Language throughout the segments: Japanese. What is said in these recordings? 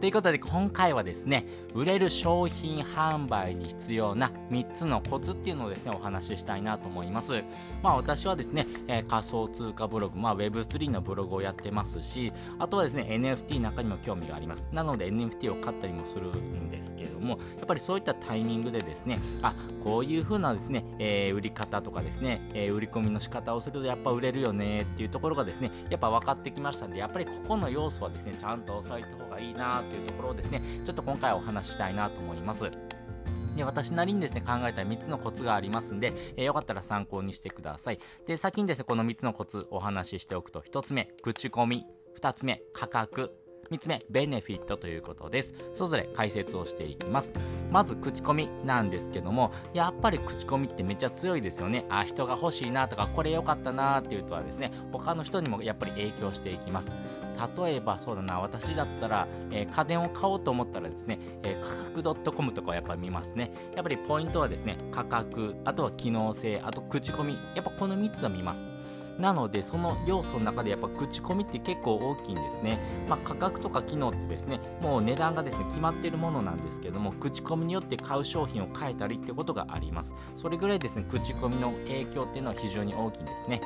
ということで今回はですね売れる商品販売に必要な3つのコツっていうのをですねお話ししたいなと思います。まあ私はですね、えー、仮想通貨ブログまあ Web3 のブログをやってますしあとはですね NFT 中にも興味があります。なので NFT を買ったりもするんですけれどもやっぱりそういったタイミングでですねあこういう風なですね、えー、売り方とかですね、えー、売り込みの仕方をするとやっぱ売れるよねっていうところがですねやっぱ分かってきましたんでやっぱりここの要素はですねちゃんと押さえた方がいいなというところをですね、ちょっと今回お話ししたいなと思います。で、私なりにですね、考えた3つのコツがありますんで、えー、よかったら参考にしてください。で、先にですね、この3つのコツお話ししておくと、1つ目、口コミ。2つ目、価格。3つ目、ベネフィットということです。それぞれ解説をしていきます。まず、口コミなんですけども、やっぱり口コミってめっちゃ強いですよね。あ、人が欲しいなとか、これ良かったなっていうとはですね、他の人にもやっぱり影響していきます。例えばそうだな私だったら、えー、家電を買おうと思ったらですね、えー、価格 .com とかやっぱ見ますねやっぱりポイントはですね価格あとは機能性あと口コミやっぱこの3つは見ますなのでその要素の中でやっぱ口コミって結構大きいんですね、まあ、価格とか機能ってですねもう値段がですね決まっているものなんですけども口コミによって買う商品を変えたりってことがあります。それぐらいですね口コミの影響っていうのは非常に大きいんですね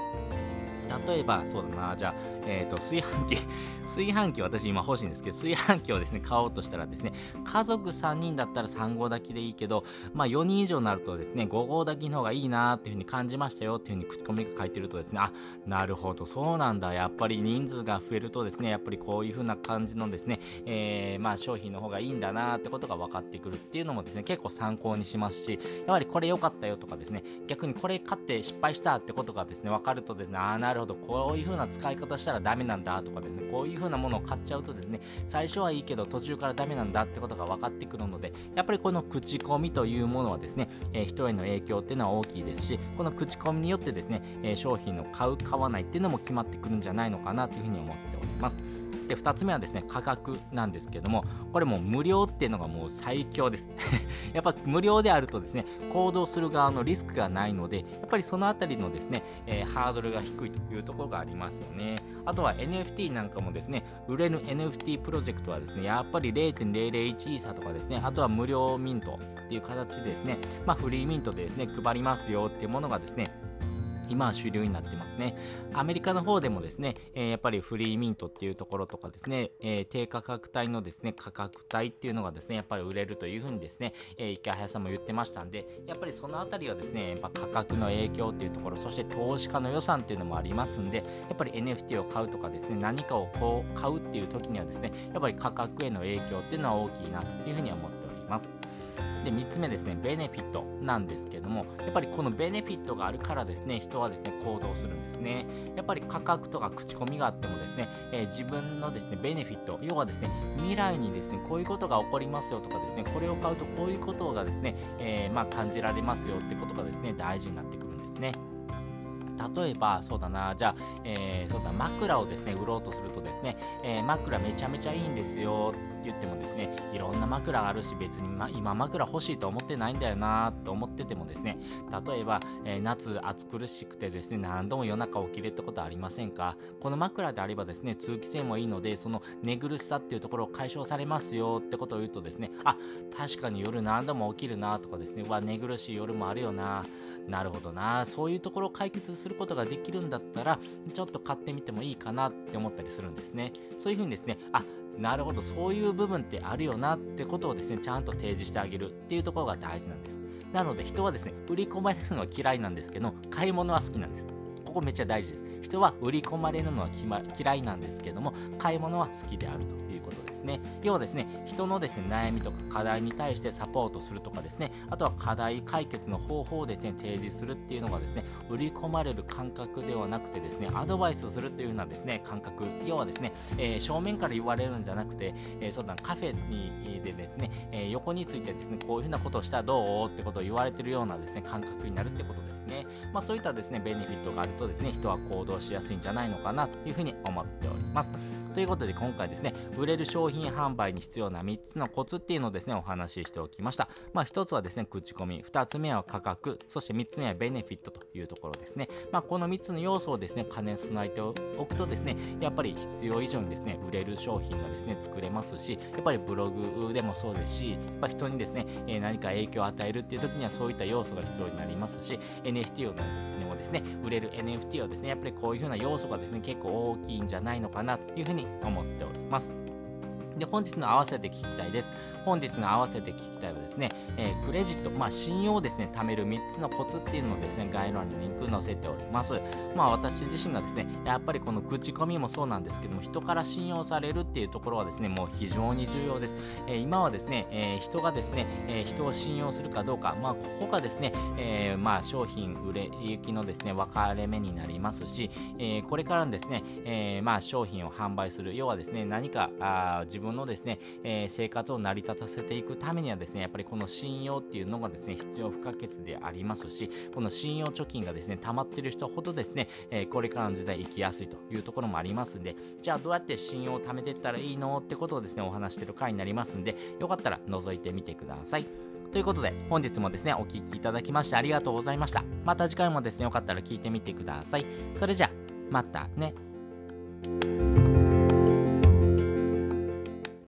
例えば、そうだな、じゃあ、えっ、ー、と、炊飯器、炊飯器私今欲しいんですけど、炊飯器をですね、買おうとしたらですね、家族3人だったら3号炊きでいいけど、まあ4人以上になるとですね、5号炊きの方がいいなっていうふうに感じましたよっていうふうに口コミが書いてるとですね、あ、なるほど、そうなんだ。やっぱり人数が増えるとですね、やっぱりこういうふうな感じのですね、えー、まあ商品の方がいいんだなーってことが分かってくるっていうのもですね、結構参考にしますし、やはりこれ良かったよとかですね、逆にこれ買って失敗したってことがですね、分かるとですね、あ、なるるほど、こういう風な使い方したらダメなんだとかですね、こういう風なものを買っちゃうとですね、最初はいいけど途中からダメなんだってことが分かってくるので、やっぱりこの口コミというものはですね、えー、人への影響っていうのは大きいですし、この口コミによってですね、えー、商品の買う、買わないっていうのも決まってくるんじゃないのかなというふうに思っております。で2つ目はですね価格なんですけどもこれも無料っていうのがもう最強です やっぱ無料であるとですね行動する側のリスクがないのでやっぱりそのあたりのですね、えー、ハードルが低いというところがありますよね。あとは NFT なんかもですね売れる NFT プロジェクトはですねやっぱり0.001イーサとかですねあとは無料ミントっていう形でですねまあフリーミントでですね配りますよっていうものがですね今は主流になってますね。アメリカの方でもですね、えー、やっぱりフリーミントっていうところとかですね、えー、低価格帯のですね、価格帯っていうのがですね、やっぱり売れるというふうにですね、えー、池早さんも言ってましたんで、やっぱりそのあたりはですね、やっぱ価格の影響っていうところ、そして投資家の予算っていうのもありますんで、やっぱり NFT を買うとかですね、何かをこう買うっていう時にはですね、やっぱり価格への影響っていうのは大きいなというふうに思っております。で3つ目ですねベネフィットなんですけどもやっぱりこのベネフィットがあるからですね人はですね行動するんですね。やっぱり価格とか口コミがあってもですね、えー、自分のですねベネフィット要はですね未来にですねこういうことが起こりますよとかですねこれを買うとこういうことがですね、えー、まあ感じられますよってことがですね大事になってくるんですね。例えば、そうだな、じゃあ、えー、そうだ、枕をですね、売ろうとするとですね、えー、枕めちゃめちゃいいんですよ言ってもですねいろんな枕があるし別に、ま、今枕欲しいと思ってないんだよなと思っててもですね例えば、えー、夏暑苦しくてですね何度も夜中起きるってことありませんか？この枕であればですね通気性もいいのでその寝苦しさっていうところを解消されますよってことを言うとですねあ確かに夜何度も起きるなとかですねわ寝苦しい夜もあるよななるほどなそういうところを解決することができるんだったらちょっと買ってみてもいいかなって思ったりするんですね。そういうふうにですねあなるほどそういう部分ってあるよなってことをですねちゃんと提示してあげるっていうところが大事なんです。なので人はですね売り込まれるのは嫌いなんですけど買い物は好きなんです。ここめっちゃ大事です。人は売り込まれるのは嫌いなんですけども買い物は好きであるとです。ね。要はですね人のですね悩みとか課題に対してサポートするとかですね。あとは課題解決の方法をですね提示するっていうのがですね売り込まれる感覚ではなくてですねアドバイスをするっていうようなですね感覚。要はですね、えー、正面から言われるんじゃなくて、えー、そうだカフェにでですね、えー、横についてですねこういうふうなことをしたらどう？ってことを言われてるようなですね感覚になるってことですね。まあそういったですねベネフィットがあるとですね人は行動しやすいんじゃないのかなというふうに思っております。ということで今回ですね売れる商商品販売に必要な3つのコツっていうのをですね、お話ししておきました。まあ、1つはですね、口コミ、2つ目は価格、そして3つ目はベネフィットというところですね。まあ、この3つの要素をですね、兼ね備えておくとですね、やっぱり必要以上にですね、売れる商品がですね、作れますし、やっぱりブログでもそうですし、やっぱ人にですね、え、何か影響を与えるっていう時にはそういった要素が必要になりますし、NFT をでもですね、売れる NFT はですね、やっぱりこういう風な要素がですね、結構大きいんじゃないのかなというふうに思っております。で、本日の合わせて聞きたいです。本日の合わせて聞きたいはですね、えー、クレジット、まあ、信用をですね、貯める3つのコツっていうのをですね、概要欄にリンク載せております。まあ、私自身がですね、やっぱりこの口コミもそうなんですけども、人から信用されるっていうところはですね、もう非常に重要です。えー、今はですね、えー、人がですね、え人を信用するかどうか、まあ、ここがですね、えまあ、商品売れ行きのですね、分かれ目になりますし、えこれからですね、えまあ、商品を販売する、要はですね、何かあ自分のですね、え生活を成り立たせていくためにはですね、やっぱりこの信用っていうのがですね、必要不可欠でありますし、この信用貯金がですね、溜まってる人ほどですね、えー、これからの時代生きやすいというところもありますんで、じゃあどうやって信用を貯めていったらいいのってことをですね、お話してる回になりますんで、よかったら覗いてみてください。ということで、本日もですね、お聴きいただきましてありがとうございました。また次回もですね、よかったら聞いてみてください。それじゃあ、またね。